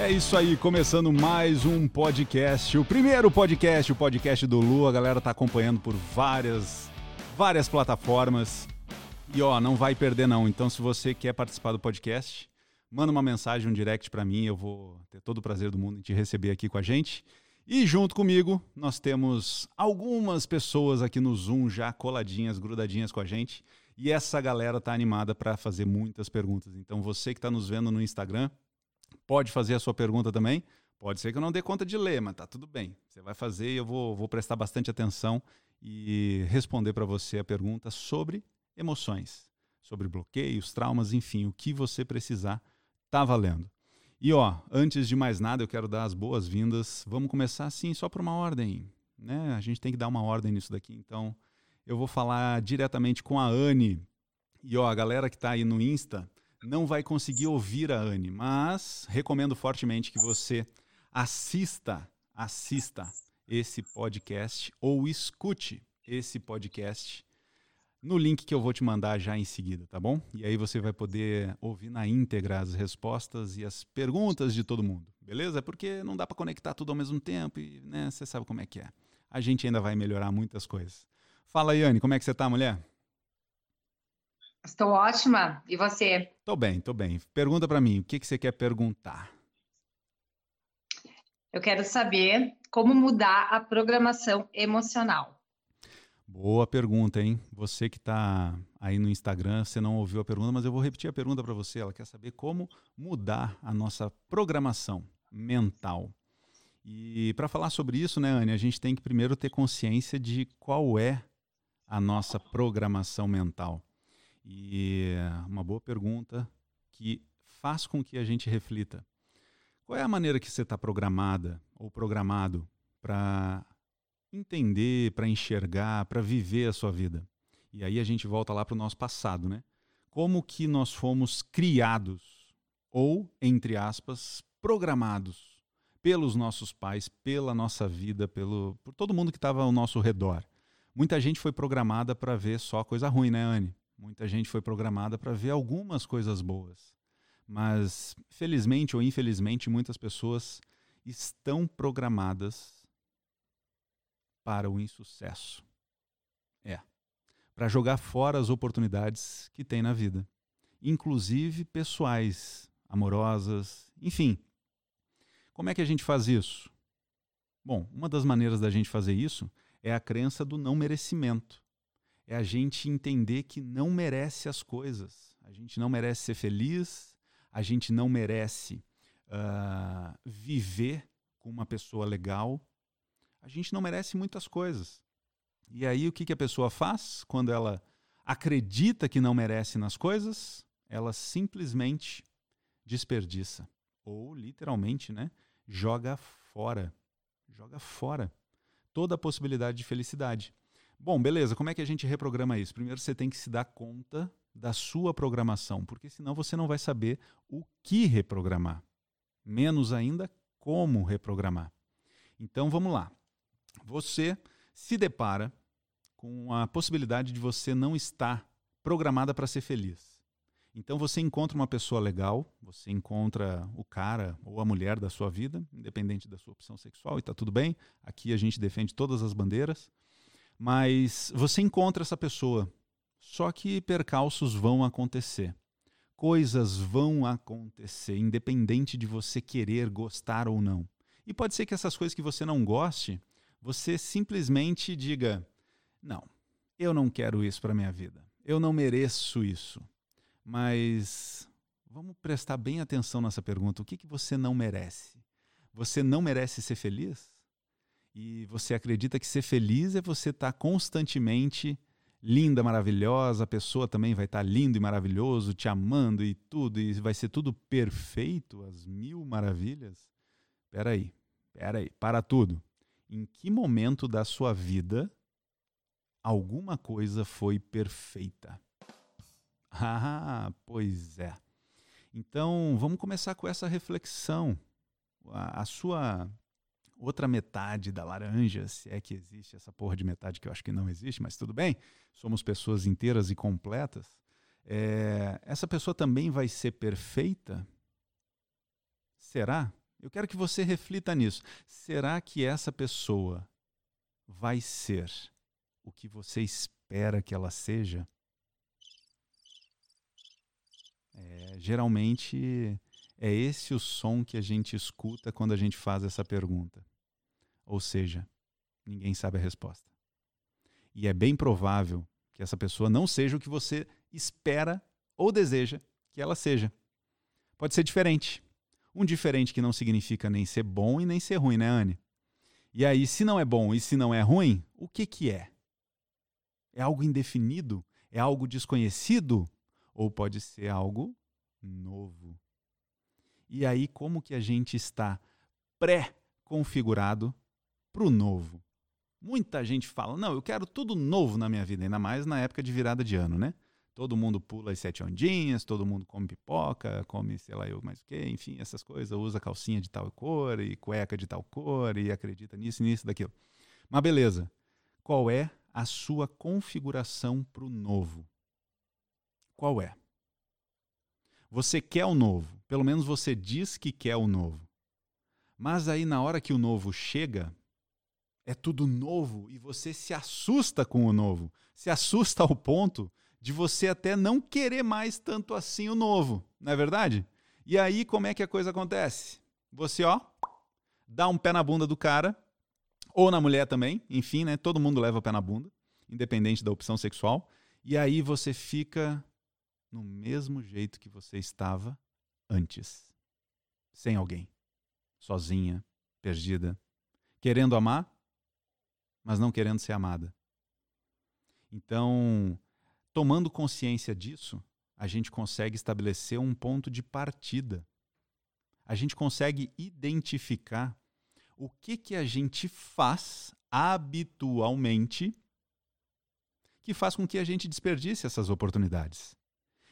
É isso aí, começando mais um podcast, o primeiro podcast, o podcast do Lu. A galera tá acompanhando por várias, várias plataformas. E ó, não vai perder não. Então, se você quer participar do podcast, manda uma mensagem, um direct para mim. Eu vou ter todo o prazer do mundo em te receber aqui com a gente. E junto comigo, nós temos algumas pessoas aqui no Zoom já coladinhas, grudadinhas com a gente. E essa galera tá animada para fazer muitas perguntas. Então, você que está nos vendo no Instagram, pode fazer a sua pergunta também. Pode ser que eu não dê conta de ler, mas tá tudo bem. Você vai fazer e eu vou, vou prestar bastante atenção e responder para você a pergunta sobre emoções, sobre bloqueios, traumas, enfim, o que você precisar, tá valendo. E ó, antes de mais nada, eu quero dar as boas-vindas. Vamos começar assim, só por uma ordem, né? A gente tem que dar uma ordem nisso daqui. Então, eu vou falar diretamente com a Anne. E ó, a galera que está aí no Insta, não vai conseguir ouvir a Anne, mas recomendo fortemente que você assista, assista esse podcast ou escute esse podcast no link que eu vou te mandar já em seguida, tá bom? E aí você vai poder ouvir na íntegra as respostas e as perguntas de todo mundo, beleza? Porque não dá para conectar tudo ao mesmo tempo e, né, você sabe como é que é. A gente ainda vai melhorar muitas coisas. Fala, Yane, como é que você tá, mulher? Estou ótima. E você? Tô bem, tô bem. Pergunta para mim, o que, que você quer perguntar? Eu quero saber como mudar a programação emocional. Boa pergunta, hein? Você que está aí no Instagram, você não ouviu a pergunta, mas eu vou repetir a pergunta para você. Ela quer saber como mudar a nossa programação mental. E para falar sobre isso, né, Anne, a gente tem que primeiro ter consciência de qual é a nossa programação mental. E uma boa pergunta que faz com que a gente reflita. Qual é a maneira que você está programada ou programado para entender, para enxergar, para viver a sua vida? E aí a gente volta lá para o nosso passado, né? Como que nós fomos criados ou, entre aspas, programados pelos nossos pais, pela nossa vida, pelo, por todo mundo que estava ao nosso redor. Muita gente foi programada para ver só coisa ruim, né, Anne? Muita gente foi programada para ver algumas coisas boas. Mas, felizmente ou infelizmente, muitas pessoas estão programadas para o insucesso. É. Para jogar fora as oportunidades que tem na vida, inclusive pessoais, amorosas, enfim. Como é que a gente faz isso? Bom, uma das maneiras da gente fazer isso é a crença do não merecimento é a gente entender que não merece as coisas. A gente não merece ser feliz, a gente não merece uh, viver com uma pessoa legal, a gente não merece muitas coisas. E aí o que, que a pessoa faz quando ela acredita que não merece nas coisas? Ela simplesmente desperdiça. Ou literalmente, né? Joga fora. Joga fora toda a possibilidade de felicidade. Bom, beleza, como é que a gente reprograma isso? Primeiro você tem que se dar conta da sua programação, porque senão você não vai saber o que reprogramar. Menos ainda como reprogramar. Então vamos lá. Você se depara com a possibilidade de você não estar programada para ser feliz. Então você encontra uma pessoa legal, você encontra o cara ou a mulher da sua vida, independente da sua opção sexual, e está tudo bem. Aqui a gente defende todas as bandeiras. Mas você encontra essa pessoa, só que percalços vão acontecer. Coisas vão acontecer, independente de você querer gostar ou não. E pode ser que essas coisas que você não goste, você simplesmente diga: não, eu não quero isso para minha vida. Eu não mereço isso. Mas vamos prestar bem atenção nessa pergunta: o que, que você não merece? Você não merece ser feliz? E você acredita que ser feliz é você estar tá constantemente linda, maravilhosa, a pessoa também vai estar tá lindo e maravilhoso, te amando e tudo, e vai ser tudo perfeito, as mil maravilhas. Peraí, peraí, para tudo. Em que momento da sua vida alguma coisa foi perfeita? Ah, pois é. Então, vamos começar com essa reflexão. A, a sua outra metade da laranja, se é que existe essa porra de metade que eu acho que não existe, mas tudo bem, somos pessoas inteiras e completas. É, essa pessoa também vai ser perfeita? Será? Eu quero que você reflita nisso. Será que essa pessoa vai ser o que você espera que ela seja? É, geralmente é esse o som que a gente escuta quando a gente faz essa pergunta. Ou seja, ninguém sabe a resposta. E é bem provável que essa pessoa não seja o que você espera ou deseja que ela seja. Pode ser diferente. Um diferente que não significa nem ser bom e nem ser ruim, né, Anne? E aí, se não é bom e se não é ruim, o que que é? É algo indefinido? É algo desconhecido? Ou pode ser algo novo? E aí, como que a gente está pré-configurado para o novo? Muita gente fala, não, eu quero tudo novo na minha vida, ainda mais na época de virada de ano, né? Todo mundo pula as sete ondinhas, todo mundo come pipoca, come sei lá eu mais o quê, enfim, essas coisas, usa calcinha de tal cor e cueca de tal cor e acredita nisso, nisso, daquilo. Mas beleza, qual é a sua configuração para o novo? Qual é? Você quer o novo, pelo menos você diz que quer o novo. Mas aí na hora que o novo chega, é tudo novo e você se assusta com o novo. Se assusta ao ponto de você até não querer mais tanto assim o novo, não é verdade? E aí como é que a coisa acontece? Você, ó, dá um pé na bunda do cara, ou na mulher também, enfim, né? Todo mundo leva o pé na bunda, independente da opção sexual, e aí você fica no mesmo jeito que você estava antes, sem alguém, sozinha, perdida, querendo amar, mas não querendo ser amada. Então, tomando consciência disso, a gente consegue estabelecer um ponto de partida. A gente consegue identificar o que, que a gente faz habitualmente que faz com que a gente desperdice essas oportunidades.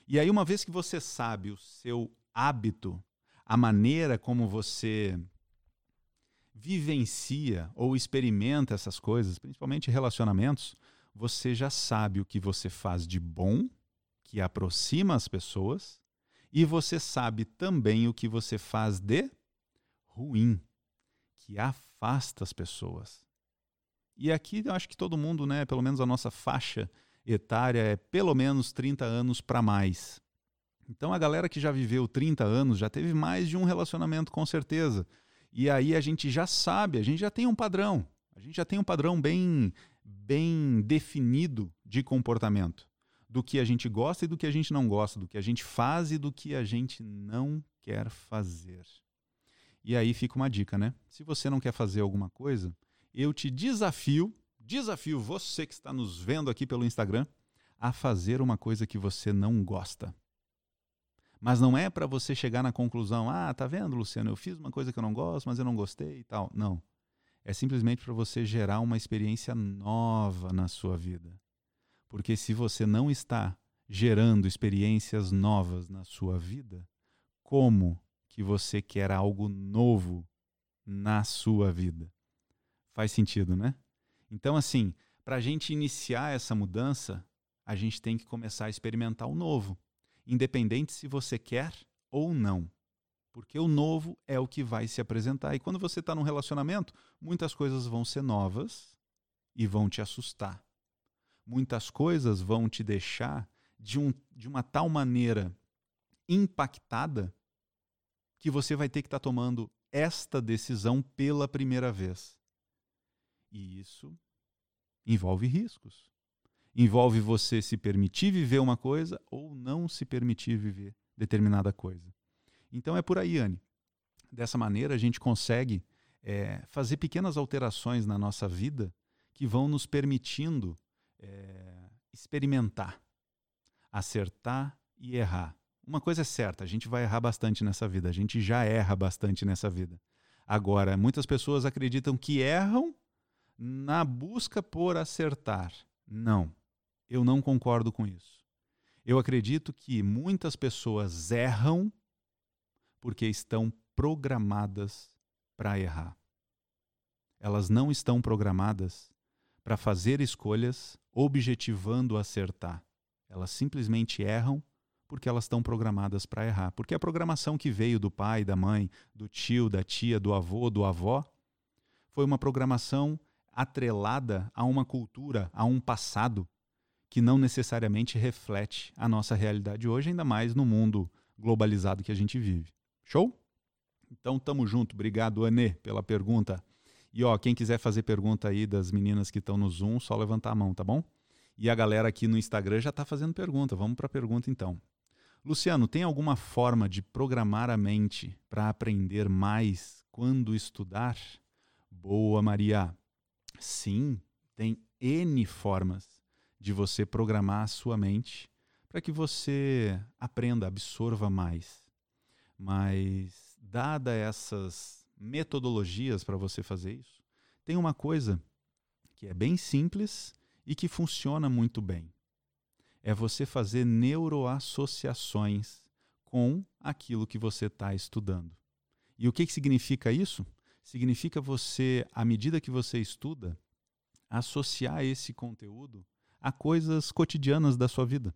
E aí, uma vez que você sabe o seu hábito, a maneira como você vivencia ou experimenta essas coisas, principalmente relacionamentos, você já sabe o que você faz de bom, que aproxima as pessoas, e você sabe também o que você faz de ruim, que afasta as pessoas. E aqui eu acho que todo mundo, né, pelo menos a nossa faixa etária é pelo menos 30 anos para mais. Então a galera que já viveu 30 anos já teve mais de um relacionamento com certeza. E aí a gente já sabe, a gente já tem um padrão. A gente já tem um padrão bem bem definido de comportamento, do que a gente gosta e do que a gente não gosta, do que a gente faz e do que a gente não quer fazer. E aí fica uma dica, né? Se você não quer fazer alguma coisa, eu te desafio, desafio você que está nos vendo aqui pelo Instagram, a fazer uma coisa que você não gosta. Mas não é para você chegar na conclusão, ah, tá vendo, Luciano, eu fiz uma coisa que eu não gosto, mas eu não gostei e tal. Não. É simplesmente para você gerar uma experiência nova na sua vida. Porque se você não está gerando experiências novas na sua vida, como que você quer algo novo na sua vida? Faz sentido, né? Então, assim, para a gente iniciar essa mudança, a gente tem que começar a experimentar o novo, independente se você quer ou não. Porque o novo é o que vai se apresentar. E quando você está num relacionamento, muitas coisas vão ser novas e vão te assustar. Muitas coisas vão te deixar de, um, de uma tal maneira impactada que você vai ter que estar tá tomando esta decisão pela primeira vez. E isso envolve riscos. Envolve você se permitir viver uma coisa ou não se permitir viver determinada coisa. Então é por aí, Anne. Dessa maneira a gente consegue é, fazer pequenas alterações na nossa vida que vão nos permitindo é, experimentar, acertar e errar. Uma coisa é certa, a gente vai errar bastante nessa vida, a gente já erra bastante nessa vida. Agora, muitas pessoas acreditam que erram na busca por acertar. Não, eu não concordo com isso. Eu acredito que muitas pessoas erram porque estão programadas para errar. Elas não estão programadas para fazer escolhas objetivando acertar. Elas simplesmente erram porque elas estão programadas para errar. Porque a programação que veio do pai, da mãe, do tio, da tia, do avô, do avó, foi uma programação atrelada a uma cultura, a um passado que não necessariamente reflete a nossa realidade hoje, ainda mais no mundo globalizado que a gente vive. Show? Então tamo junto. Obrigado, Anê, pela pergunta. E ó, quem quiser fazer pergunta aí das meninas que estão no Zoom, só levantar a mão, tá bom? E a galera aqui no Instagram já está fazendo pergunta. Vamos para pergunta então. Luciano, tem alguma forma de programar a mente para aprender mais quando estudar? Boa, Maria. Sim, tem N formas de você programar a sua mente para que você aprenda, absorva mais. Mas, dada essas metodologias para você fazer isso, tem uma coisa que é bem simples e que funciona muito bem. É você fazer neuroassociações com aquilo que você está estudando. E o que, que significa isso? Significa você, à medida que você estuda, associar esse conteúdo a coisas cotidianas da sua vida.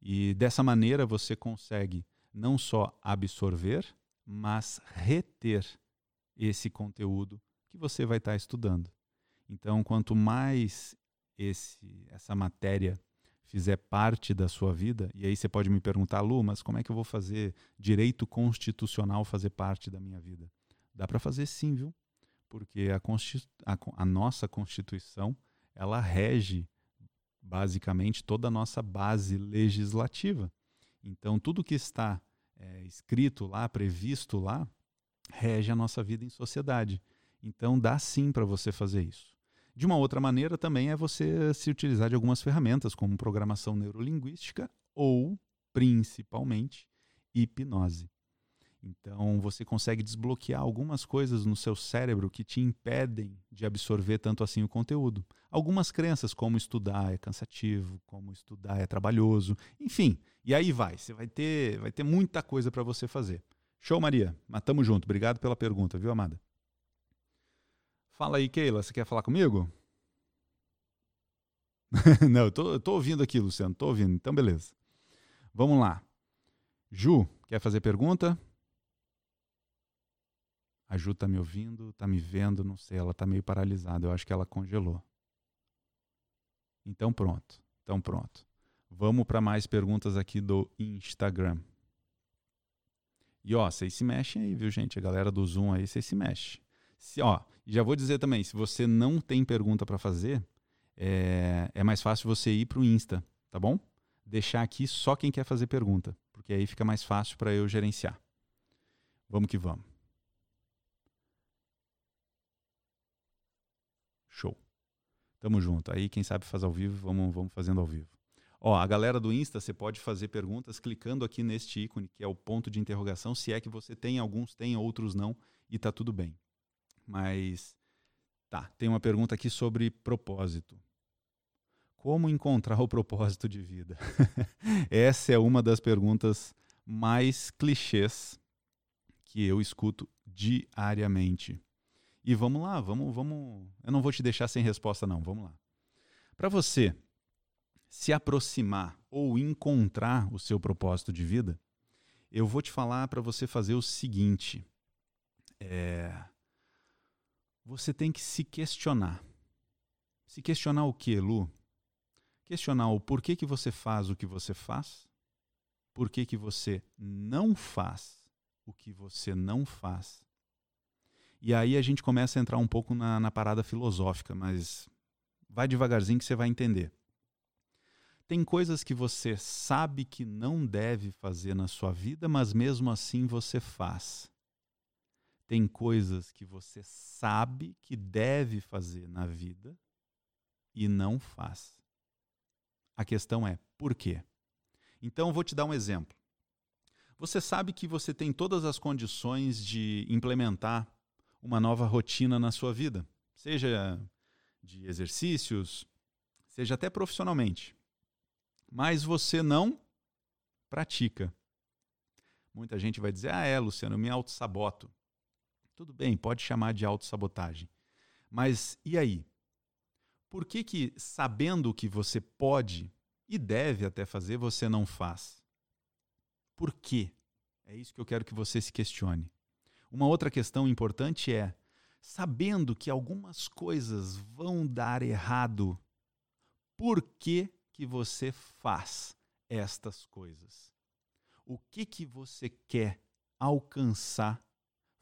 E dessa maneira você consegue não só absorver, mas reter esse conteúdo que você vai estar estudando. Então, quanto mais esse, essa matéria fizer parte da sua vida, e aí você pode me perguntar, Lu, mas como é que eu vou fazer direito constitucional fazer parte da minha vida? Dá para fazer sim, viu? Porque a, a, a nossa Constituição, ela rege basicamente toda a nossa base legislativa. Então, tudo que está é, escrito lá, previsto lá, rege a nossa vida em sociedade. Então, dá sim para você fazer isso. De uma outra maneira também é você se utilizar de algumas ferramentas, como programação neurolinguística ou, principalmente, hipnose. Então, você consegue desbloquear algumas coisas no seu cérebro que te impedem de absorver tanto assim o conteúdo. Algumas crenças, como estudar é cansativo, como estudar é trabalhoso, enfim. E aí vai, você vai ter, vai ter muita coisa para você fazer. Show, Maria. Mas tamo junto. Obrigado pela pergunta, viu, amada? Fala aí, Keila, você quer falar comigo? Não, eu tô, eu tô ouvindo aqui, Luciano, tô ouvindo. Então, beleza. Vamos lá. Ju, quer fazer pergunta? A Ju tá me ouvindo, tá me vendo, não sei, ela tá meio paralisada. Eu acho que ela congelou. Então, pronto. Então, pronto. Vamos para mais perguntas aqui do Instagram. E ó, vocês se mexem aí, viu, gente? A galera do Zoom aí, vocês se mexem. Se, ó, já vou dizer também, se você não tem pergunta para fazer, é, é mais fácil você ir para o Insta, tá bom? Deixar aqui só quem quer fazer pergunta, porque aí fica mais fácil para eu gerenciar. Vamos que vamos. Show. Tamo junto. Aí quem sabe faz ao vivo, vamos, vamos fazendo ao vivo. Ó, a galera do Insta, você pode fazer perguntas clicando aqui neste ícone, que é o ponto de interrogação, se é que você tem, alguns tem, outros não, e tá tudo bem. Mas tá, tem uma pergunta aqui sobre propósito. Como encontrar o propósito de vida? Essa é uma das perguntas mais clichês que eu escuto diariamente. E vamos lá, vamos, vamos. Eu não vou te deixar sem resposta, não. Vamos lá. Para você se aproximar ou encontrar o seu propósito de vida, eu vou te falar para você fazer o seguinte. É, você tem que se questionar. Se questionar o que, Lu? Questionar o porquê que você faz o que você faz, por que, que você não faz o que você não faz. E aí a gente começa a entrar um pouco na, na parada filosófica, mas vai devagarzinho que você vai entender. Tem coisas que você sabe que não deve fazer na sua vida, mas mesmo assim você faz. Tem coisas que você sabe que deve fazer na vida e não faz. A questão é por quê? Então, vou te dar um exemplo. Você sabe que você tem todas as condições de implementar uma nova rotina na sua vida, seja de exercícios, seja até profissionalmente. Mas você não pratica. Muita gente vai dizer: ah, é, Luciano, eu me auto-saboto. Tudo bem, pode chamar de autossabotagem. Mas e aí? Por que que sabendo o que você pode e deve até fazer, você não faz? Por quê? É isso que eu quero que você se questione. Uma outra questão importante é: sabendo que algumas coisas vão dar errado, por que, que você faz estas coisas? O que, que você quer alcançar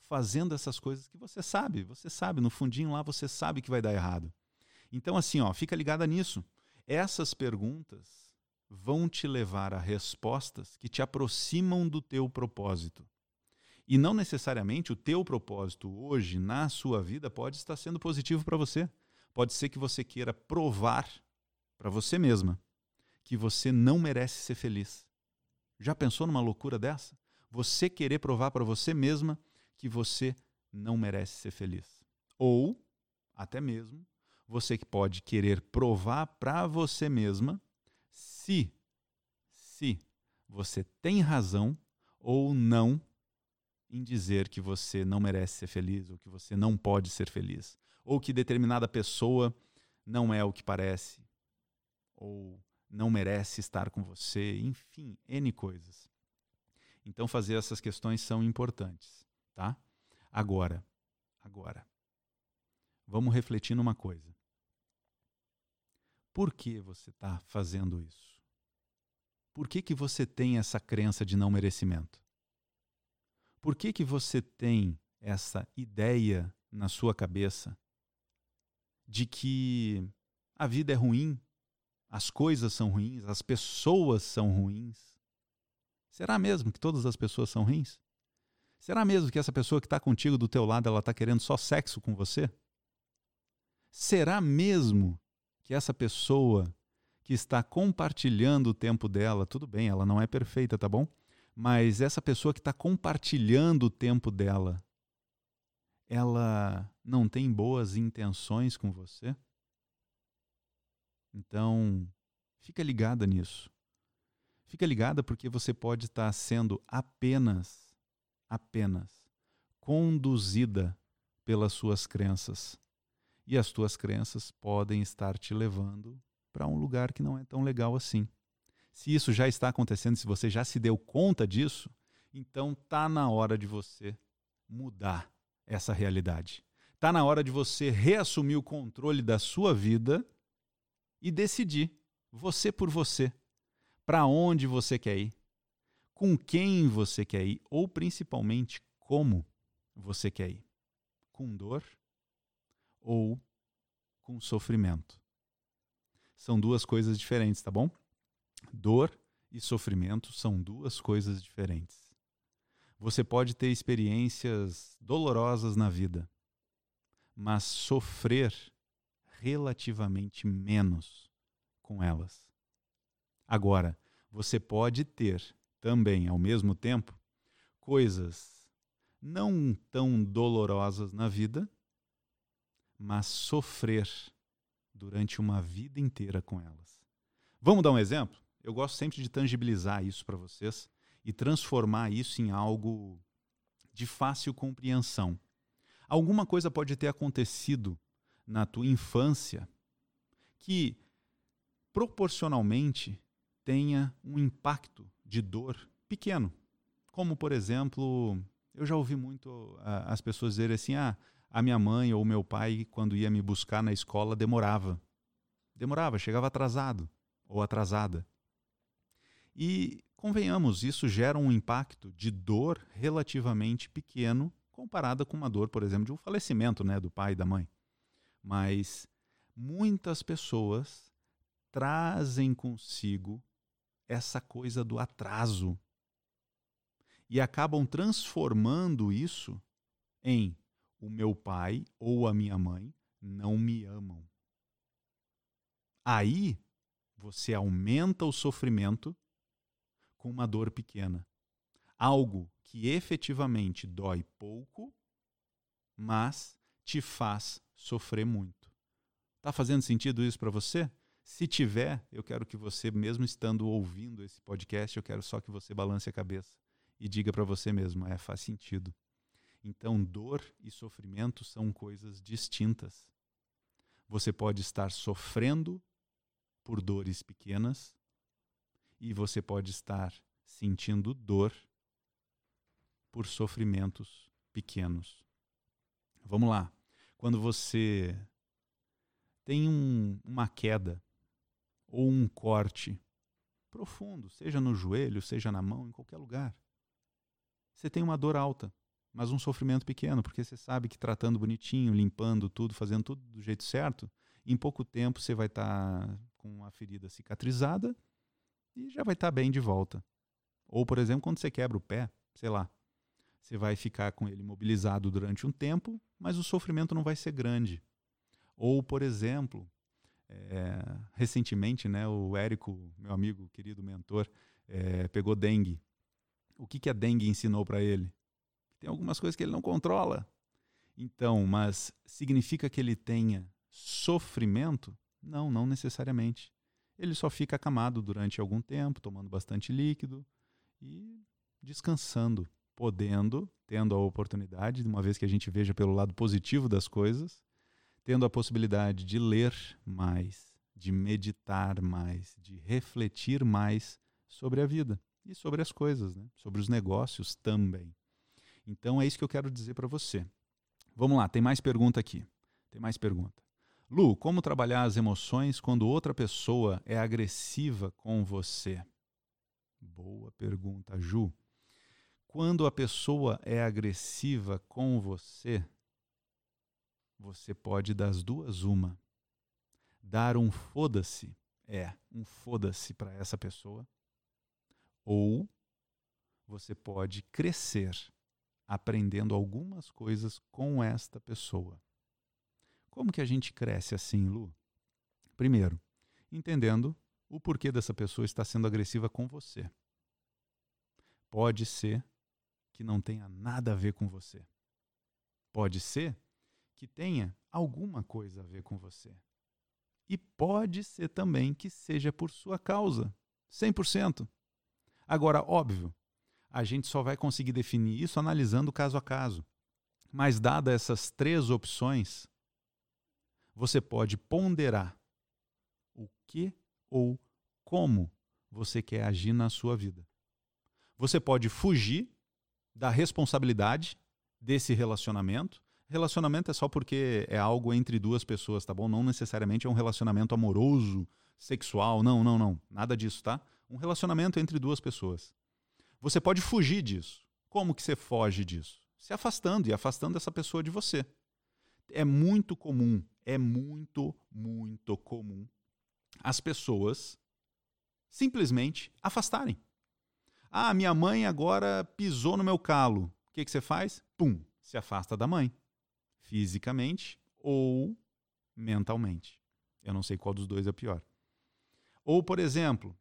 fazendo essas coisas que você sabe? Você sabe, no fundinho lá você sabe que vai dar errado. Então, assim, ó, fica ligada nisso. Essas perguntas vão te levar a respostas que te aproximam do teu propósito. E não necessariamente o teu propósito hoje na sua vida pode estar sendo positivo para você. Pode ser que você queira provar para você mesma que você não merece ser feliz. Já pensou numa loucura dessa? Você querer provar para você mesma que você não merece ser feliz. Ou, até mesmo, você que pode querer provar para você mesma se se você tem razão ou não em dizer que você não merece ser feliz ou que você não pode ser feliz, ou que determinada pessoa não é o que parece ou não merece estar com você, enfim, N coisas. Então fazer essas questões são importantes, tá? Agora, agora, vamos refletir numa coisa. Por que você está fazendo isso? Por que, que você tem essa crença de não merecimento? Por que, que você tem essa ideia na sua cabeça de que a vida é ruim, as coisas são ruins, as pessoas são ruins? Será mesmo que todas as pessoas são ruins? Será mesmo que essa pessoa que está contigo do teu lado ela está querendo só sexo com você? Será mesmo que essa pessoa que está compartilhando o tempo dela, tudo bem, ela não é perfeita, tá bom? Mas essa pessoa que está compartilhando o tempo dela, ela não tem boas intenções com você? Então, fica ligada nisso. Fica ligada porque você pode estar sendo apenas, apenas conduzida pelas suas crenças. E as tuas crenças podem estar te levando para um lugar que não é tão legal assim. Se isso já está acontecendo, se você já se deu conta disso, então tá na hora de você mudar essa realidade. Tá na hora de você reassumir o controle da sua vida e decidir, você por você, para onde você quer ir, com quem você quer ir ou principalmente como você quer ir. Com dor ou com sofrimento são duas coisas diferentes, tá bom? Dor e sofrimento são duas coisas diferentes. Você pode ter experiências dolorosas na vida, mas sofrer relativamente menos com elas. Agora, você pode ter também, ao mesmo tempo, coisas não tão dolorosas na vida, mas sofrer durante uma vida inteira com elas. Vamos dar um exemplo? Eu gosto sempre de tangibilizar isso para vocês e transformar isso em algo de fácil compreensão. Alguma coisa pode ter acontecido na tua infância que proporcionalmente tenha um impacto de dor pequeno. Como, por exemplo, eu já ouvi muito as pessoas dizerem assim: ah, a minha mãe ou meu pai, quando ia me buscar na escola, demorava. Demorava, chegava atrasado ou atrasada. E, convenhamos, isso gera um impacto de dor relativamente pequeno comparada com uma dor, por exemplo, de um falecimento né, do pai e da mãe. Mas muitas pessoas trazem consigo essa coisa do atraso e acabam transformando isso em o meu pai ou a minha mãe não me amam. Aí você aumenta o sofrimento com uma dor pequena. Algo que efetivamente dói pouco, mas te faz sofrer muito. Tá fazendo sentido isso para você? Se tiver, eu quero que você, mesmo estando ouvindo esse podcast, eu quero só que você balance a cabeça e diga para você mesmo: é, faz sentido. Então, dor e sofrimento são coisas distintas. Você pode estar sofrendo por dores pequenas e você pode estar sentindo dor por sofrimentos pequenos. Vamos lá. Quando você tem um, uma queda ou um corte profundo, seja no joelho, seja na mão, em qualquer lugar, você tem uma dor alta, mas um sofrimento pequeno, porque você sabe que tratando bonitinho, limpando tudo, fazendo tudo do jeito certo, em pouco tempo você vai estar tá com a ferida cicatrizada e já vai estar tá bem de volta. Ou, por exemplo, quando você quebra o pé, sei lá, você vai ficar com ele imobilizado durante um tempo, mas o sofrimento não vai ser grande. Ou, por exemplo, é, recentemente, né, o Érico, meu amigo, querido mentor, é, pegou dengue. O que, que a dengue ensinou para ele? Tem algumas coisas que ele não controla. Então, mas significa que ele tenha sofrimento? Não, não necessariamente. Ele só fica acamado durante algum tempo, tomando bastante líquido e descansando podendo, tendo a oportunidade, uma vez que a gente veja pelo lado positivo das coisas, tendo a possibilidade de ler mais, de meditar mais, de refletir mais sobre a vida e sobre as coisas, né? sobre os negócios também. Então é isso que eu quero dizer para você. Vamos lá, tem mais pergunta aqui. Tem mais pergunta. Lu, como trabalhar as emoções quando outra pessoa é agressiva com você? Boa pergunta, Ju quando a pessoa é agressiva com você, você pode das duas uma. Dar um foda-se, é, um foda-se para essa pessoa, ou você pode crescer aprendendo algumas coisas com esta pessoa. Como que a gente cresce assim, Lu? Primeiro, entendendo o porquê dessa pessoa estar sendo agressiva com você. Pode ser que não tenha nada a ver com você. Pode ser que tenha alguma coisa a ver com você. E pode ser também que seja por sua causa, 100%. Agora, óbvio, a gente só vai conseguir definir isso analisando caso a caso. Mas, dadas essas três opções, você pode ponderar o que ou como você quer agir na sua vida. Você pode fugir da responsabilidade desse relacionamento. Relacionamento é só porque é algo entre duas pessoas, tá bom? Não necessariamente é um relacionamento amoroso, sexual, não, não, não. Nada disso, tá? Um relacionamento entre duas pessoas. Você pode fugir disso. Como que você foge disso? Se afastando e afastando essa pessoa de você. É muito comum, é muito, muito comum as pessoas simplesmente afastarem. Ah, minha mãe agora pisou no meu calo. O que, que você faz? Pum, se afasta da mãe. Fisicamente ou mentalmente. Eu não sei qual dos dois é pior. Ou, por exemplo,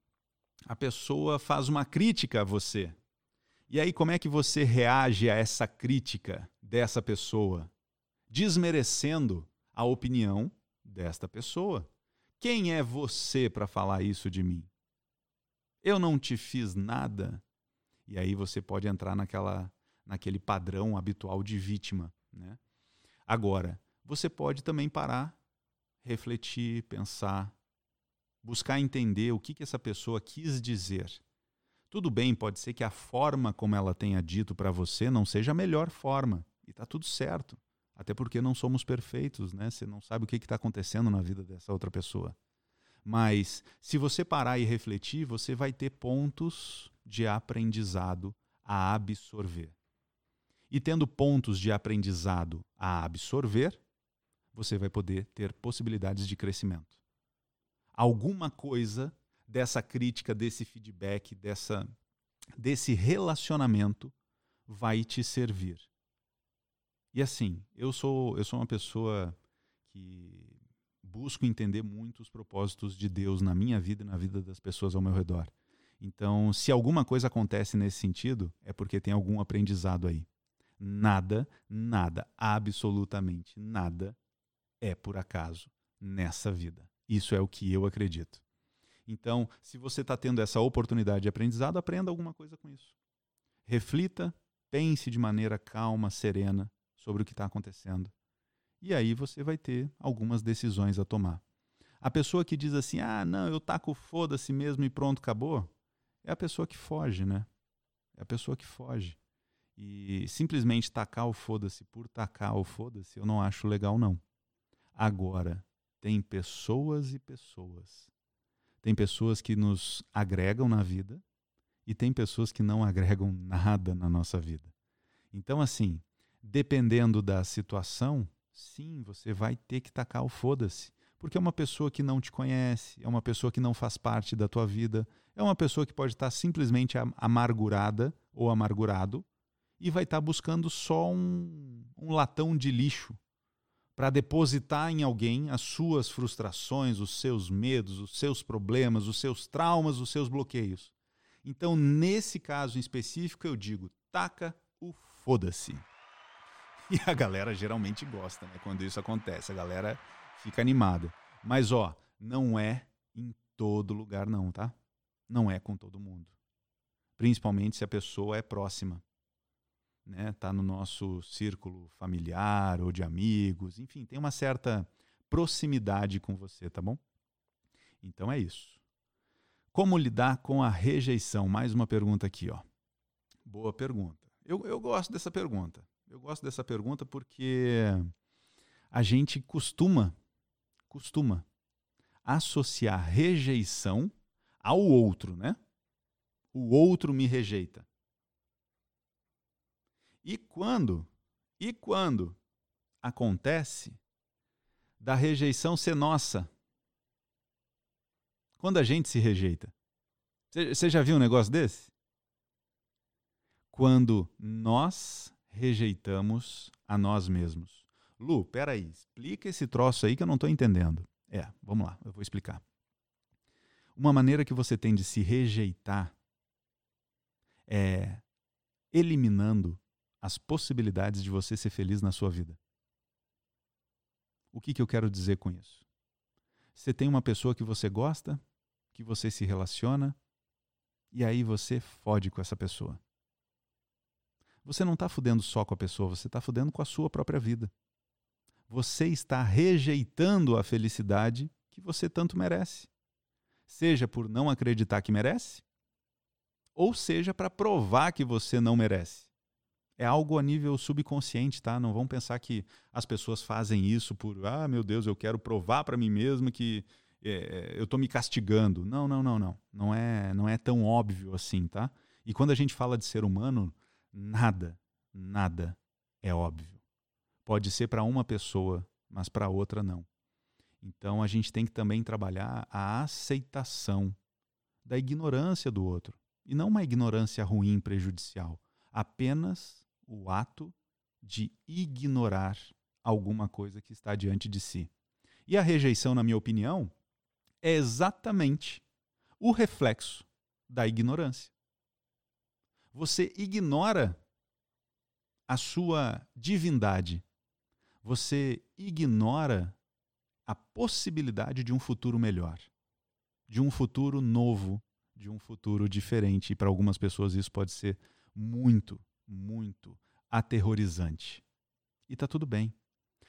a pessoa faz uma crítica a você. E aí, como é que você reage a essa crítica dessa pessoa? Desmerecendo a opinião desta pessoa. Quem é você para falar isso de mim? Eu não te fiz nada. E aí você pode entrar naquela, naquele padrão habitual de vítima. Né? Agora, você pode também parar, refletir, pensar, buscar entender o que, que essa pessoa quis dizer. Tudo bem, pode ser que a forma como ela tenha dito para você não seja a melhor forma. E está tudo certo. Até porque não somos perfeitos, né? Você não sabe o que está acontecendo na vida dessa outra pessoa. Mas se você parar e refletir, você vai ter pontos de aprendizado a absorver. E tendo pontos de aprendizado a absorver, você vai poder ter possibilidades de crescimento. Alguma coisa dessa crítica, desse feedback, dessa, desse relacionamento vai te servir. E assim, eu sou, eu sou uma pessoa que busco entender muito os propósitos de Deus na minha vida e na vida das pessoas ao meu redor. Então, se alguma coisa acontece nesse sentido, é porque tem algum aprendizado aí. Nada, nada, absolutamente nada é por acaso nessa vida. Isso é o que eu acredito. Então, se você está tendo essa oportunidade de aprendizado, aprenda alguma coisa com isso. Reflita, pense de maneira calma, serena sobre o que está acontecendo e aí você vai ter algumas decisões a tomar. A pessoa que diz assim: ah, não, eu taco foda-se mesmo e pronto, acabou. é a pessoa que foge, né? É a pessoa que foge. E simplesmente tacar o foda-se por tacar o foda-se, eu não acho legal, não. Agora, tem pessoas e pessoas. Tem pessoas que nos agregam na vida e tem pessoas que não agregam nada na nossa vida. Então, assim, dependendo da situação, sim, você vai ter que tacar o foda-se. Porque é uma pessoa que não te conhece, é uma pessoa que não faz parte da tua vida, é uma pessoa que pode estar simplesmente amargurada ou amargurado e vai estar buscando só um, um latão de lixo para depositar em alguém as suas frustrações, os seus medos, os seus problemas, os seus traumas, os seus bloqueios. Então, nesse caso em específico, eu digo: taca o foda-se. E a galera geralmente gosta, né? Quando isso acontece, a galera fica animada. Mas, ó, não é em todo lugar, não, tá? Não é com todo mundo. Principalmente se a pessoa é próxima né? Tá no nosso círculo familiar ou de amigos, enfim, tem uma certa proximidade com você, tá bom? Então é isso. Como lidar com a rejeição? Mais uma pergunta aqui, ó. Boa pergunta. Eu, eu gosto dessa pergunta. Eu gosto dessa pergunta porque a gente costuma, costuma associar rejeição ao outro, né? O outro me rejeita. E quando, e quando acontece da rejeição ser nossa? Quando a gente se rejeita. Você já viu um negócio desse? Quando nós rejeitamos a nós mesmos. Lu, peraí, explica esse troço aí que eu não estou entendendo. É, vamos lá, eu vou explicar. Uma maneira que você tem de se rejeitar é eliminando as possibilidades de você ser feliz na sua vida. O que, que eu quero dizer com isso? Você tem uma pessoa que você gosta, que você se relaciona, e aí você fode com essa pessoa. Você não está fudendo só com a pessoa, você está fudendo com a sua própria vida. Você está rejeitando a felicidade que você tanto merece. Seja por não acreditar que merece, ou seja para provar que você não merece é algo a nível subconsciente, tá? Não vão pensar que as pessoas fazem isso por, ah, meu Deus, eu quero provar para mim mesmo que é, eu estou me castigando. Não, não, não, não. Não é, não é tão óbvio assim, tá? E quando a gente fala de ser humano, nada, nada é óbvio. Pode ser para uma pessoa, mas para outra não. Então a gente tem que também trabalhar a aceitação da ignorância do outro. E não uma ignorância ruim, prejudicial. Apenas o ato de ignorar alguma coisa que está diante de si. E a rejeição, na minha opinião, é exatamente o reflexo da ignorância. Você ignora a sua divindade. Você ignora a possibilidade de um futuro melhor, de um futuro novo, de um futuro diferente. E para algumas pessoas isso pode ser muito, muito aterrorizante. E está tudo bem.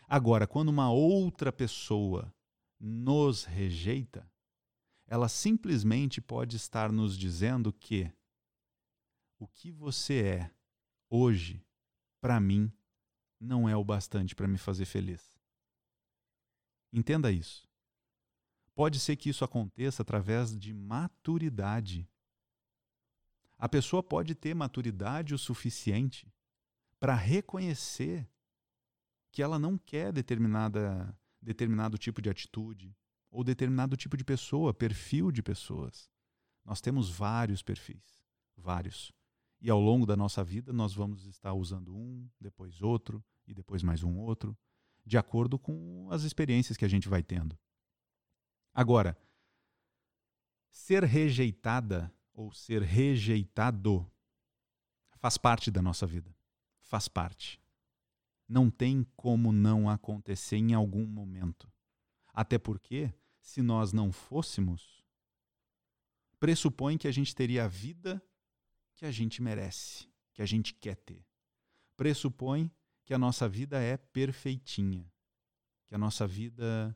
Agora, quando uma outra pessoa nos rejeita, ela simplesmente pode estar nos dizendo que o que você é hoje, para mim, não é o bastante para me fazer feliz. Entenda isso. Pode ser que isso aconteça através de maturidade a pessoa pode ter maturidade o suficiente para reconhecer que ela não quer determinada, determinado tipo de atitude ou determinado tipo de pessoa, perfil de pessoas. Nós temos vários perfis, vários. E ao longo da nossa vida nós vamos estar usando um, depois outro e depois mais um outro, de acordo com as experiências que a gente vai tendo. Agora, ser rejeitada ou ser rejeitado faz parte da nossa vida. Faz parte. Não tem como não acontecer em algum momento. Até porque, se nós não fôssemos, pressupõe que a gente teria a vida que a gente merece, que a gente quer ter. Pressupõe que a nossa vida é perfeitinha, que a nossa vida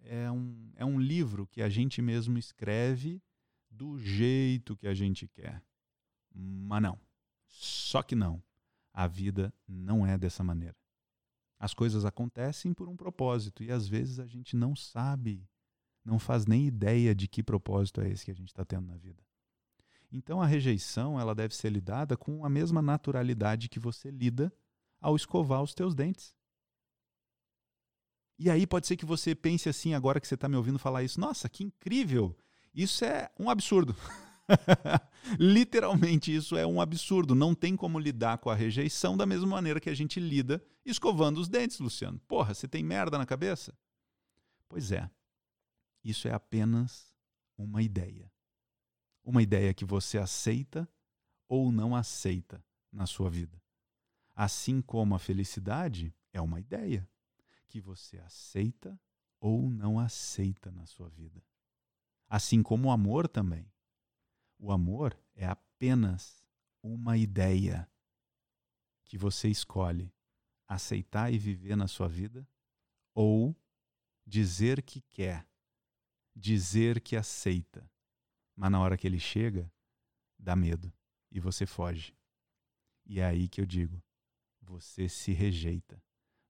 é um, é um livro que a gente mesmo escreve do jeito que a gente quer. Mas não. Só que não. A vida não é dessa maneira. As coisas acontecem por um propósito e às vezes a gente não sabe, não faz nem ideia de que propósito é esse que a gente está tendo na vida. Então a rejeição ela deve ser lidada com a mesma naturalidade que você lida ao escovar os teus dentes. E aí pode ser que você pense assim, agora que você está me ouvindo falar isso, nossa, que incrível! Isso é um absurdo. Literalmente, isso é um absurdo. Não tem como lidar com a rejeição da mesma maneira que a gente lida escovando os dentes, Luciano. Porra, você tem merda na cabeça? Pois é. Isso é apenas uma ideia. Uma ideia que você aceita ou não aceita na sua vida. Assim como a felicidade é uma ideia que você aceita ou não aceita na sua vida. Assim como o amor também. O amor é apenas uma ideia que você escolhe aceitar e viver na sua vida ou dizer que quer, dizer que aceita, mas na hora que ele chega, dá medo e você foge. E é aí que eu digo: você se rejeita.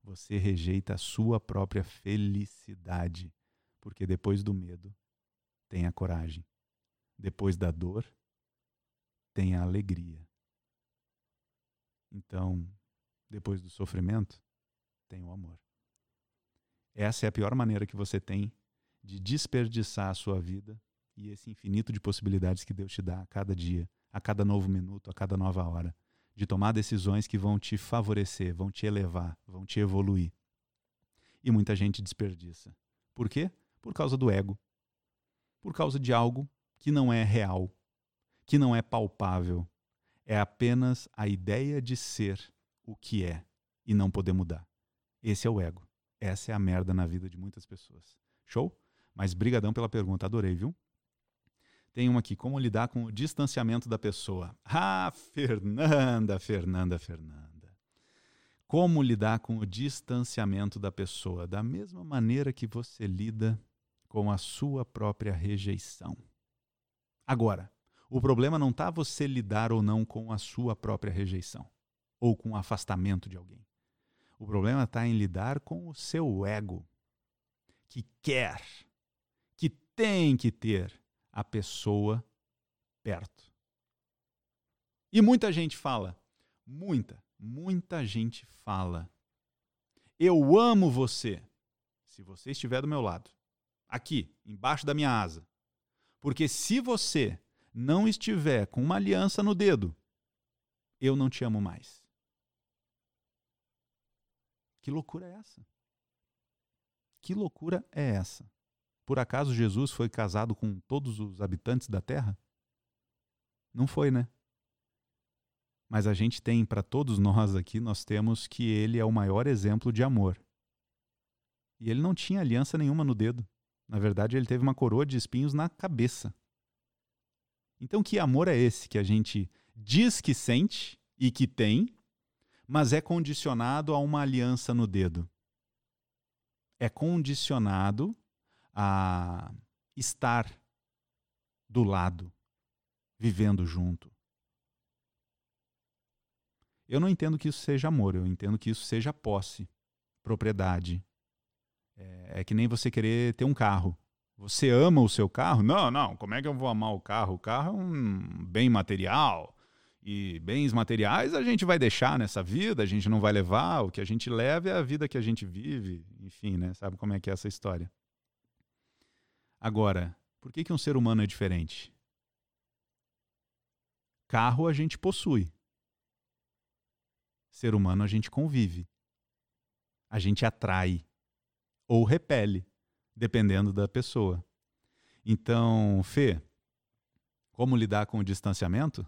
Você rejeita a sua própria felicidade, porque depois do medo tem a coragem. Depois da dor, tem a alegria. Então, depois do sofrimento, tem o amor. Essa é a pior maneira que você tem de desperdiçar a sua vida e esse infinito de possibilidades que Deus te dá a cada dia, a cada novo minuto, a cada nova hora, de tomar decisões que vão te favorecer, vão te elevar, vão te evoluir. E muita gente desperdiça. Por quê? Por causa do ego. Por causa de algo que não é real, que não é palpável. É apenas a ideia de ser o que é e não poder mudar. Esse é o ego. Essa é a merda na vida de muitas pessoas. Show? Mas brigadão pela pergunta, adorei, viu? Tem uma aqui, como lidar com o distanciamento da pessoa? Ah, Fernanda, Fernanda, Fernanda. Como lidar com o distanciamento da pessoa? Da mesma maneira que você lida com a sua própria rejeição. Agora, o problema não está você lidar ou não com a sua própria rejeição ou com o afastamento de alguém. O problema está em lidar com o seu ego, que quer, que tem que ter a pessoa perto. E muita gente fala, muita, muita gente fala: Eu amo você se você estiver do meu lado, aqui, embaixo da minha asa. Porque se você não estiver com uma aliança no dedo, eu não te amo mais. Que loucura é essa? Que loucura é essa? Por acaso Jesus foi casado com todos os habitantes da terra? Não foi, né? Mas a gente tem, para todos nós aqui, nós temos que ele é o maior exemplo de amor. E ele não tinha aliança nenhuma no dedo. Na verdade, ele teve uma coroa de espinhos na cabeça. Então, que amor é esse que a gente diz que sente e que tem, mas é condicionado a uma aliança no dedo? É condicionado a estar do lado, vivendo junto. Eu não entendo que isso seja amor, eu entendo que isso seja posse, propriedade, é, é que nem você querer ter um carro. Você ama o seu carro? Não, não. Como é que eu vou amar o carro? O carro é um bem material. E bens materiais a gente vai deixar nessa vida, a gente não vai levar. O que a gente leva é a vida que a gente vive. Enfim, né? Sabe como é que é essa história? Agora, por que, que um ser humano é diferente? Carro a gente possui. Ser humano a gente convive. A gente atrai ou repele, dependendo da pessoa. Então, Fê, como lidar com o distanciamento?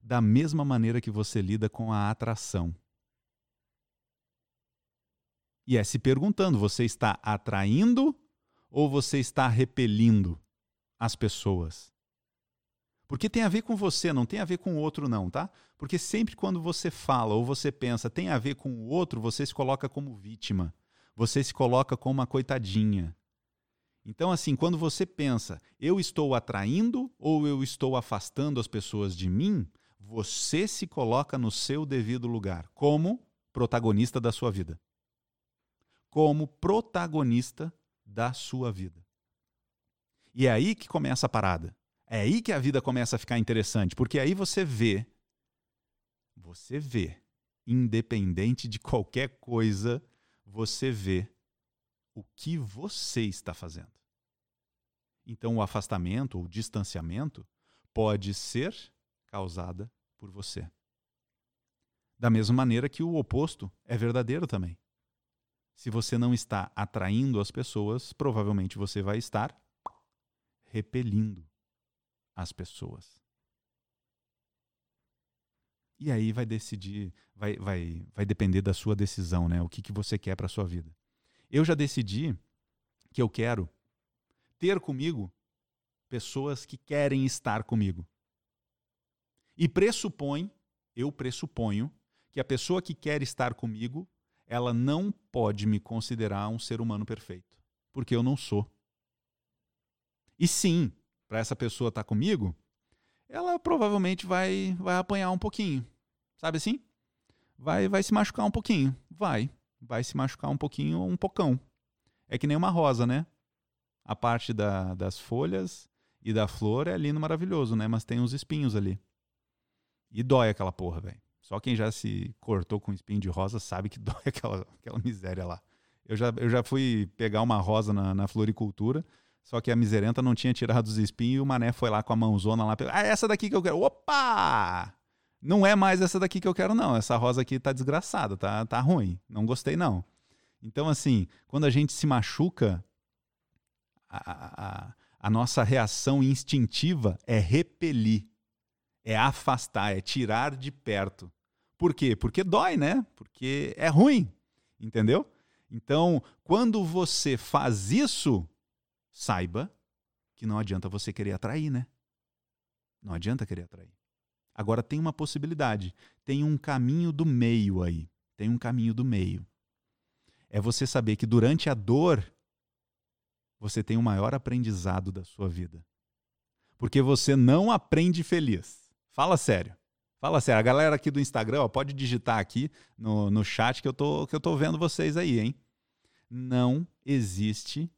Da mesma maneira que você lida com a atração. E é se perguntando: você está atraindo ou você está repelindo as pessoas? Porque tem a ver com você, não tem a ver com o outro, não, tá? Porque sempre quando você fala ou você pensa tem a ver com o outro, você se coloca como vítima você se coloca como uma coitadinha. Então, assim, quando você pensa, eu estou atraindo ou eu estou afastando as pessoas de mim, você se coloca no seu devido lugar, como protagonista da sua vida. Como protagonista da sua vida. E é aí que começa a parada. É aí que a vida começa a ficar interessante, porque aí você vê, você vê, independente de qualquer coisa, você vê o que você está fazendo. Então, o afastamento ou distanciamento pode ser causada por você. Da mesma maneira que o oposto é verdadeiro também. Se você não está atraindo as pessoas, provavelmente você vai estar repelindo as pessoas. E aí vai decidir, vai, vai, vai depender da sua decisão, né? O que, que você quer para a sua vida. Eu já decidi que eu quero ter comigo pessoas que querem estar comigo. E pressupõe, eu pressuponho, que a pessoa que quer estar comigo, ela não pode me considerar um ser humano perfeito, porque eu não sou. E sim, para essa pessoa estar comigo, ela provavelmente vai vai apanhar um pouquinho. Sabe assim? Vai vai se machucar um pouquinho, vai, vai se machucar um pouquinho, um pocão. É que nem uma rosa, né? A parte da, das folhas e da flor é lindo, maravilhoso, né? Mas tem uns espinhos ali. E dói aquela porra, velho. Só quem já se cortou com espinho de rosa sabe que dói aquela, aquela miséria lá. Eu já, eu já fui pegar uma rosa na, na floricultura, só que a miserenta não tinha tirado os espinhos e o mané foi lá com a mãozona lá. Ah, essa daqui que eu quero. Opa! Não é mais essa daqui que eu quero, não. Essa rosa aqui tá desgraçada, tá, tá ruim. Não gostei, não. Então, assim, quando a gente se machuca, a, a, a nossa reação instintiva é repelir, é afastar, é tirar de perto. Por quê? Porque dói, né? Porque é ruim, entendeu? Então, quando você faz isso, saiba que não adianta você querer atrair, né? Não adianta querer atrair. Agora tem uma possibilidade, tem um caminho do meio aí. Tem um caminho do meio. É você saber que durante a dor você tem o maior aprendizado da sua vida. Porque você não aprende feliz. Fala sério. Fala sério. A galera aqui do Instagram ó, pode digitar aqui no, no chat que eu, tô, que eu tô vendo vocês aí, hein? Não existe,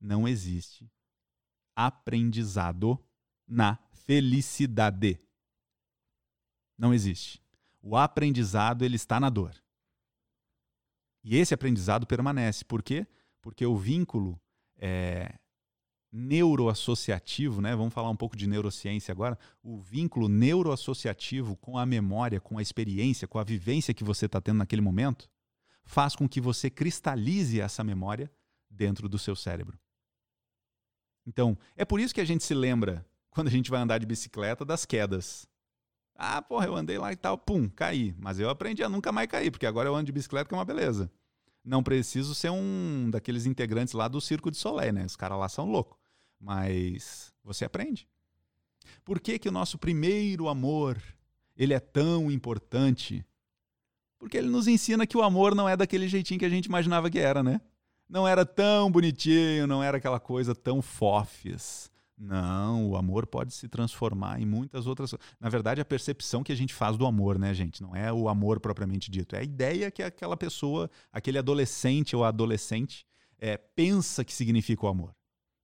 não existe aprendizado na felicidade. Não existe. O aprendizado ele está na dor. E esse aprendizado permanece. Por quê? Porque o vínculo é, neuroassociativo, né? Vamos falar um pouco de neurociência agora. O vínculo neuroassociativo com a memória, com a experiência, com a vivência que você está tendo naquele momento, faz com que você cristalize essa memória dentro do seu cérebro. Então, é por isso que a gente se lembra, quando a gente vai andar de bicicleta, das quedas. Ah, porra, eu andei lá e tal, pum, caí. Mas eu aprendi a nunca mais cair, porque agora eu ando de bicicleta que é uma beleza não preciso ser um daqueles integrantes lá do Circo de Solé, né? Os caras lá são loucos. Mas você aprende. Por que, que o nosso primeiro amor ele é tão importante? Porque ele nos ensina que o amor não é daquele jeitinho que a gente imaginava que era, né? Não era tão bonitinho, não era aquela coisa tão fofes. Não, o amor pode se transformar em muitas outras. Na verdade, a percepção que a gente faz do amor, né, gente? Não é o amor propriamente dito. É a ideia que aquela pessoa, aquele adolescente ou adolescente, é, pensa que significa o amor.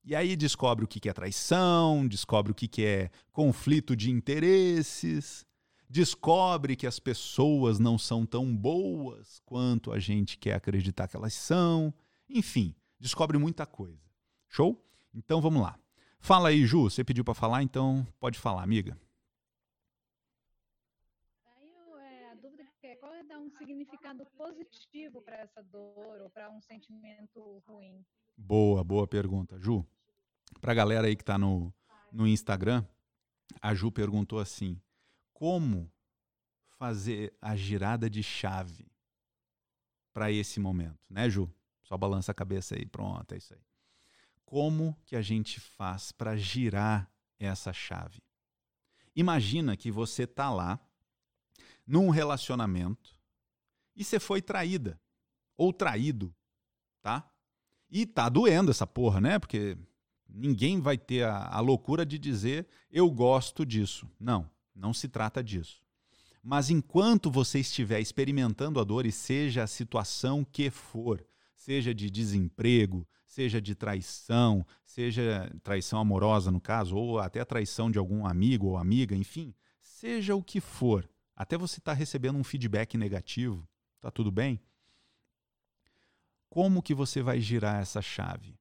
E aí descobre o que é traição, descobre o que é conflito de interesses, descobre que as pessoas não são tão boas quanto a gente quer acreditar que elas são. Enfim, descobre muita coisa. Show? Então vamos lá. Fala aí, Ju, você pediu para falar, então pode falar, amiga. Aí é, a dúvida é qual é dar um significado positivo para essa dor ou para um sentimento ruim? Boa, boa pergunta, Ju. Para a galera aí que está no, no Instagram, a Ju perguntou assim: como fazer a girada de chave para esse momento, né, Ju? Só balança a cabeça aí, pronto, é isso aí como que a gente faz para girar essa chave? Imagina que você está lá num relacionamento e você foi traída ou traído, tá? E tá doendo essa porra, né? Porque ninguém vai ter a, a loucura de dizer eu gosto disso. Não, não se trata disso. Mas enquanto você estiver experimentando a dor, e seja a situação que for, seja de desemprego, seja de traição, seja traição amorosa no caso, ou até traição de algum amigo ou amiga, enfim, seja o que for, até você estar tá recebendo um feedback negativo, tá tudo bem? Como que você vai girar essa chave?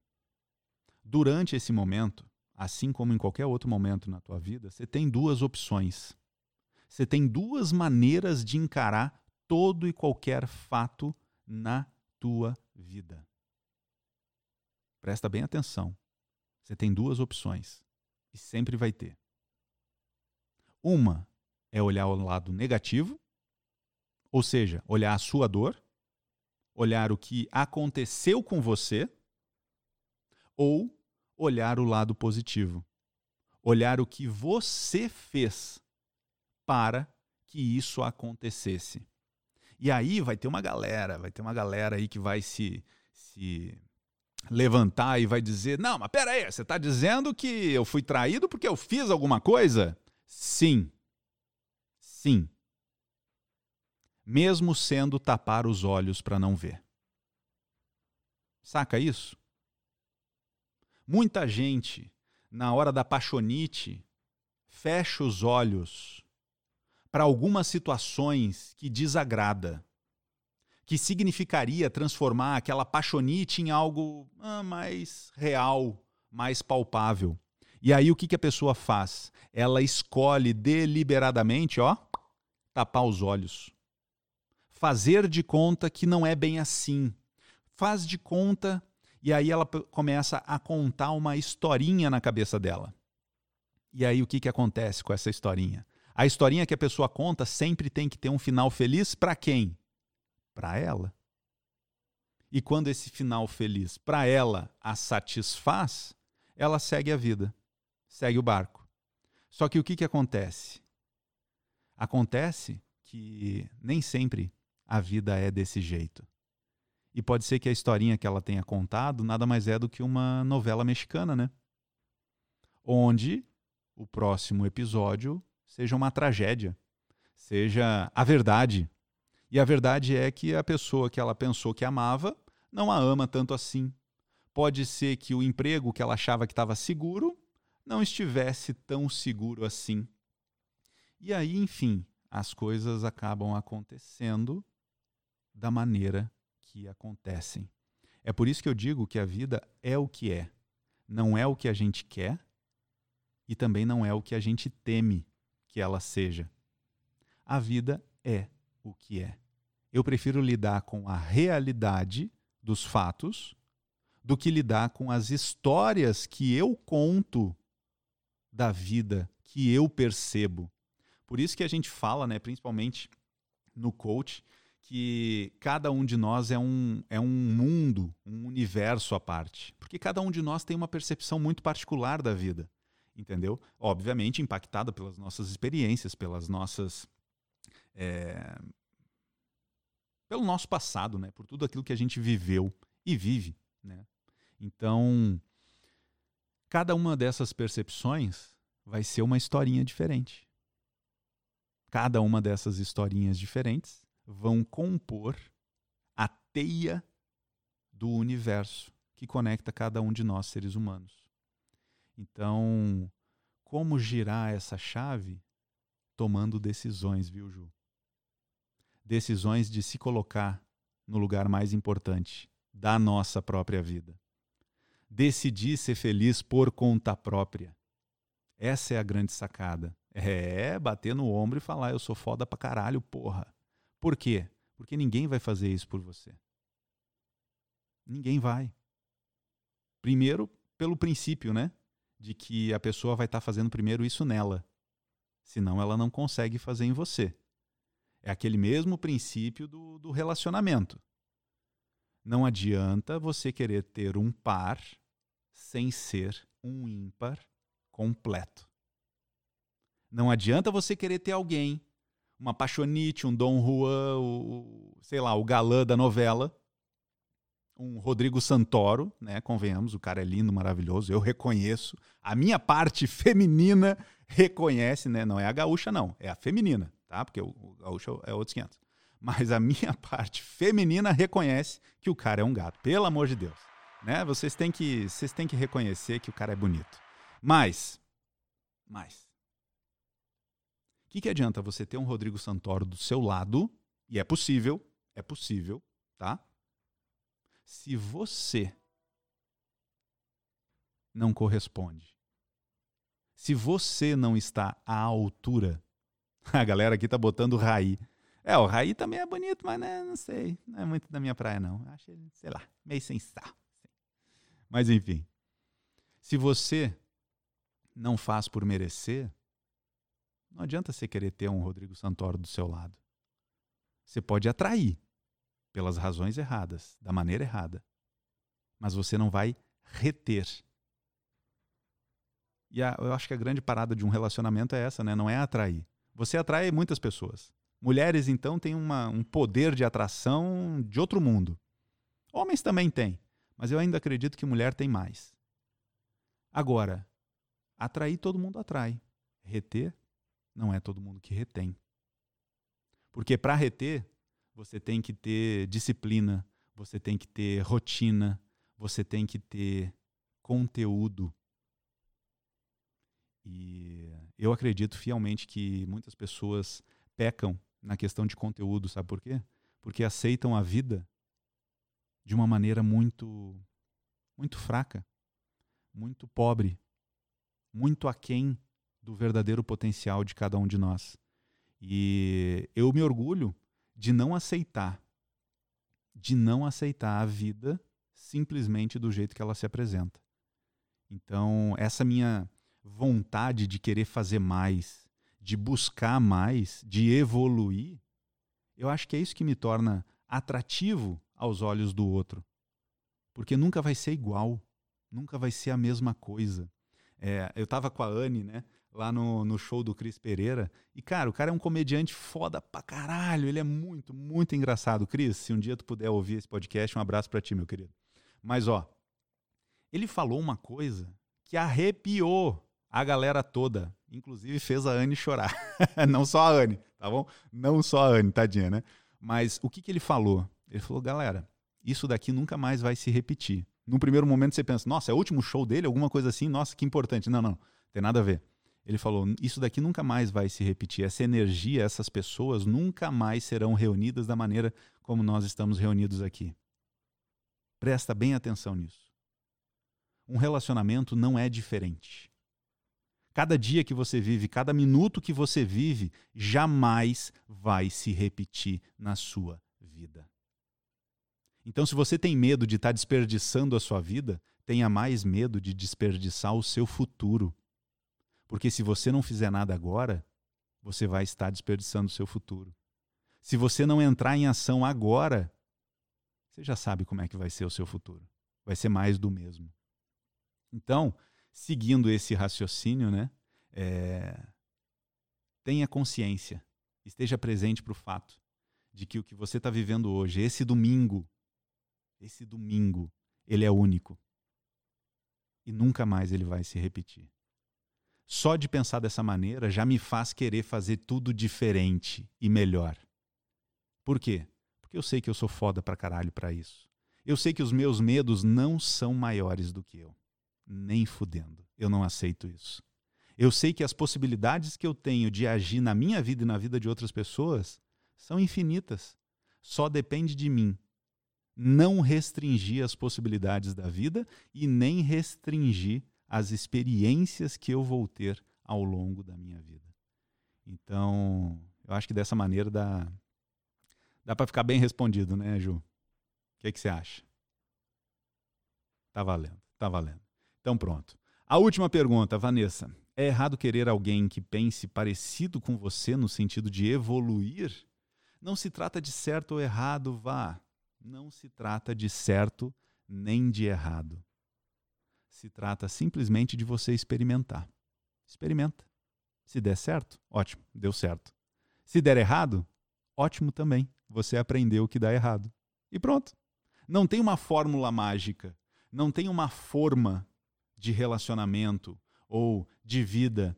Durante esse momento, assim como em qualquer outro momento na tua vida, você tem duas opções. Você tem duas maneiras de encarar todo e qualquer fato na tua vida. Presta bem atenção. Você tem duas opções e sempre vai ter. Uma é olhar o lado negativo, ou seja, olhar a sua dor, olhar o que aconteceu com você, ou olhar o lado positivo, olhar o que você fez para que isso acontecesse. E aí vai ter uma galera, vai ter uma galera aí que vai se, se levantar e vai dizer: Não, mas peraí, você está dizendo que eu fui traído porque eu fiz alguma coisa? Sim. Sim. Mesmo sendo tapar os olhos para não ver. Saca isso? Muita gente, na hora da paixonite, fecha os olhos para algumas situações que desagrada que significaria transformar aquela paixonite em algo ah, mais real, mais palpável. E aí o que, que a pessoa faz? Ela escolhe deliberadamente, ó, tapar os olhos. Fazer de conta que não é bem assim. Faz de conta e aí ela começa a contar uma historinha na cabeça dela. E aí o que, que acontece com essa historinha? A historinha que a pessoa conta sempre tem que ter um final feliz para quem? Para ela. E quando esse final feliz para ela a satisfaz, ela segue a vida, segue o barco. Só que o que, que acontece? Acontece que nem sempre a vida é desse jeito. E pode ser que a historinha que ela tenha contado nada mais é do que uma novela mexicana, né? Onde o próximo episódio seja uma tragédia, seja a verdade e a verdade é que a pessoa que ela pensou que amava não a ama tanto assim. Pode ser que o emprego que ela achava que estava seguro não estivesse tão seguro assim. E aí, enfim, as coisas acabam acontecendo da maneira que acontecem. É por isso que eu digo que a vida é o que é. Não é o que a gente quer e também não é o que a gente teme que ela seja. A vida é o que é eu prefiro lidar com a realidade dos fatos do que lidar com as histórias que eu conto da vida, que eu percebo. Por isso que a gente fala, né, principalmente no coach, que cada um de nós é um, é um mundo, um universo à parte. Porque cada um de nós tem uma percepção muito particular da vida, entendeu? Obviamente impactada pelas nossas experiências, pelas nossas é, pelo nosso passado, né? Por tudo aquilo que a gente viveu e vive, né? Então, cada uma dessas percepções vai ser uma historinha diferente. Cada uma dessas historinhas diferentes vão compor a teia do universo que conecta cada um de nós seres humanos. Então, como girar essa chave? Tomando decisões, viu, Ju? Decisões de se colocar no lugar mais importante da nossa própria vida. Decidir ser feliz por conta própria. Essa é a grande sacada. É bater no ombro e falar: eu sou foda pra caralho, porra. Por quê? Porque ninguém vai fazer isso por você. Ninguém vai. Primeiro, pelo princípio, né? De que a pessoa vai estar tá fazendo primeiro isso nela. Senão ela não consegue fazer em você. É aquele mesmo princípio do, do relacionamento. Não adianta você querer ter um par sem ser um ímpar completo. Não adianta você querer ter alguém, uma paixonite, um Dom Juan, o, sei lá, o galã da novela, um Rodrigo Santoro, né? Convenhamos, o cara é lindo, maravilhoso, eu reconheço. A minha parte feminina reconhece, né? Não é a gaúcha, não, é a feminina, tá? Porque o, o gaúcho é outros 500. Mas a minha parte feminina reconhece que o cara é um gato, pelo amor de Deus. Né? Vocês têm que, vocês têm que reconhecer que o cara é bonito. Mas, mas, o que, que adianta você ter um Rodrigo Santoro do seu lado, e é possível, é possível, tá? Se você não corresponde, se você não está à altura, a galera aqui tá botando Raí. É, o Raí também é bonito, mas né, não sei, não é muito da minha praia não. Acho ele, sei lá, meio sem sal. Mas enfim, se você não faz por merecer, não adianta você querer ter um Rodrigo Santoro do seu lado. Você pode atrair pelas razões erradas, da maneira errada, mas você não vai reter. E a, eu acho que a grande parada de um relacionamento é essa, né? Não é atrair. Você atrai muitas pessoas. Mulheres, então, têm uma, um poder de atração de outro mundo. Homens também têm, mas eu ainda acredito que mulher tem mais. Agora, Atrair todo mundo atrai. Reter não é todo mundo que retém. Porque para reter, você tem que ter disciplina, você tem que ter rotina, você tem que ter conteúdo. E eu acredito fielmente que muitas pessoas pecam na questão de conteúdo, sabe por quê? Porque aceitam a vida de uma maneira muito muito fraca, muito pobre, muito aquém do verdadeiro potencial de cada um de nós. E eu me orgulho de não aceitar, de não aceitar a vida simplesmente do jeito que ela se apresenta. Então, essa minha vontade de querer fazer mais, de buscar mais, de evoluir, eu acho que é isso que me torna atrativo aos olhos do outro. Porque nunca vai ser igual, nunca vai ser a mesma coisa. É, eu tava com a Anne, né? Lá no, no show do Cris Pereira. E, cara, o cara é um comediante foda pra caralho. Ele é muito, muito engraçado. Cris, se um dia tu puder ouvir esse podcast, um abraço pra ti, meu querido. Mas, ó, ele falou uma coisa que arrepiou a galera toda. Inclusive fez a Anne chorar. Não só a Anne, tá bom? Não só a Anne, tadinha, né? Mas o que, que ele falou? Ele falou, galera, isso daqui nunca mais vai se repetir num primeiro momento você pensa, nossa, é o último show dele, alguma coisa assim, nossa, que importante. Não, não, tem nada a ver. Ele falou, isso daqui nunca mais vai se repetir. Essa energia, essas pessoas nunca mais serão reunidas da maneira como nós estamos reunidos aqui. Presta bem atenção nisso. Um relacionamento não é diferente. Cada dia que você vive, cada minuto que você vive, jamais vai se repetir na sua vida. Então, se você tem medo de estar tá desperdiçando a sua vida, tenha mais medo de desperdiçar o seu futuro. Porque se você não fizer nada agora, você vai estar desperdiçando o seu futuro. Se você não entrar em ação agora, você já sabe como é que vai ser o seu futuro. Vai ser mais do mesmo. Então, seguindo esse raciocínio, né, é... tenha consciência, esteja presente para o fato de que o que você está vivendo hoje, esse domingo, esse domingo, ele é único. E nunca mais ele vai se repetir. Só de pensar dessa maneira já me faz querer fazer tudo diferente e melhor. Por quê? Porque eu sei que eu sou foda pra caralho pra isso. Eu sei que os meus medos não são maiores do que eu. Nem fudendo. Eu não aceito isso. Eu sei que as possibilidades que eu tenho de agir na minha vida e na vida de outras pessoas são infinitas. Só depende de mim não restringir as possibilidades da vida e nem restringir as experiências que eu vou ter ao longo da minha vida. Então, eu acho que dessa maneira dá, dá para ficar bem respondido, né, Ju? O que, que você acha? Tá valendo, tá valendo. Então, pronto. A última pergunta, Vanessa. É errado querer alguém que pense parecido com você no sentido de evoluir? Não se trata de certo ou errado, vá não se trata de certo nem de errado. Se trata simplesmente de você experimentar. Experimenta. Se der certo, ótimo, deu certo. Se der errado, ótimo também. Você aprendeu o que dá errado. E pronto. Não tem uma fórmula mágica, não tem uma forma de relacionamento ou de vida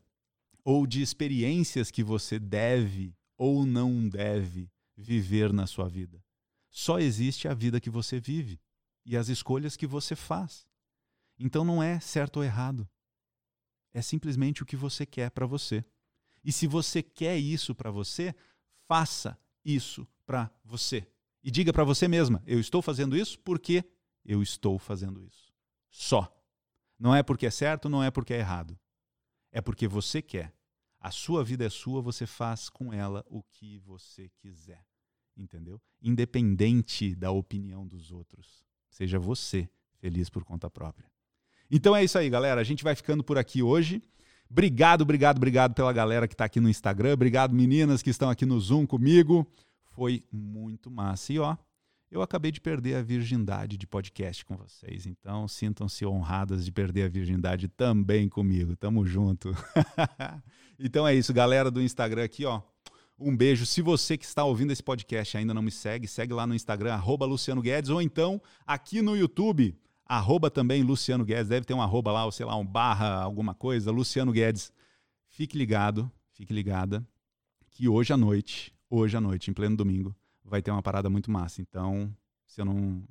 ou de experiências que você deve ou não deve viver na sua vida. Só existe a vida que você vive e as escolhas que você faz. Então não é certo ou errado. É simplesmente o que você quer para você. E se você quer isso para você, faça isso para você. E diga para você mesma: eu estou fazendo isso porque eu estou fazendo isso. Só. Não é porque é certo, não é porque é errado. É porque você quer. A sua vida é sua, você faz com ela o que você quiser. Entendeu? Independente da opinião dos outros. Seja você feliz por conta própria. Então é isso aí, galera. A gente vai ficando por aqui hoje. Obrigado, obrigado, obrigado pela galera que está aqui no Instagram. Obrigado, meninas que estão aqui no Zoom comigo. Foi muito massa. E ó, eu acabei de perder a virgindade de podcast com vocês. Então sintam-se honradas de perder a virgindade também comigo. Tamo junto. então é isso, galera do Instagram aqui, ó. Um beijo. Se você que está ouvindo esse podcast ainda não me segue, segue lá no Instagram, arroba Luciano Guedes, ou então aqui no YouTube, arroba também Luciano Guedes. Deve ter um arroba lá, ou sei lá, um barra, alguma coisa, Luciano Guedes. Fique ligado, fique ligada, que hoje à noite, hoje à noite, em pleno domingo, vai ter uma parada muito massa. Então, se eu não.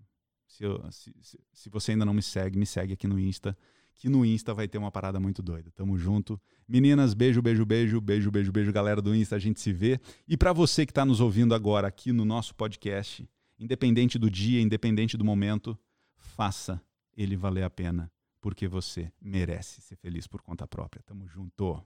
Se, eu, se, se, você ainda não me segue, me segue aqui no Insta que no Insta vai ter uma parada muito doida. Tamo junto. Meninas, beijo, beijo, beijo, beijo, beijo, beijo, galera do Insta, a gente se vê. E para você que está nos ouvindo agora aqui no nosso podcast, independente do dia, independente do momento, faça ele valer a pena, porque você merece ser feliz por conta própria. Tamo junto.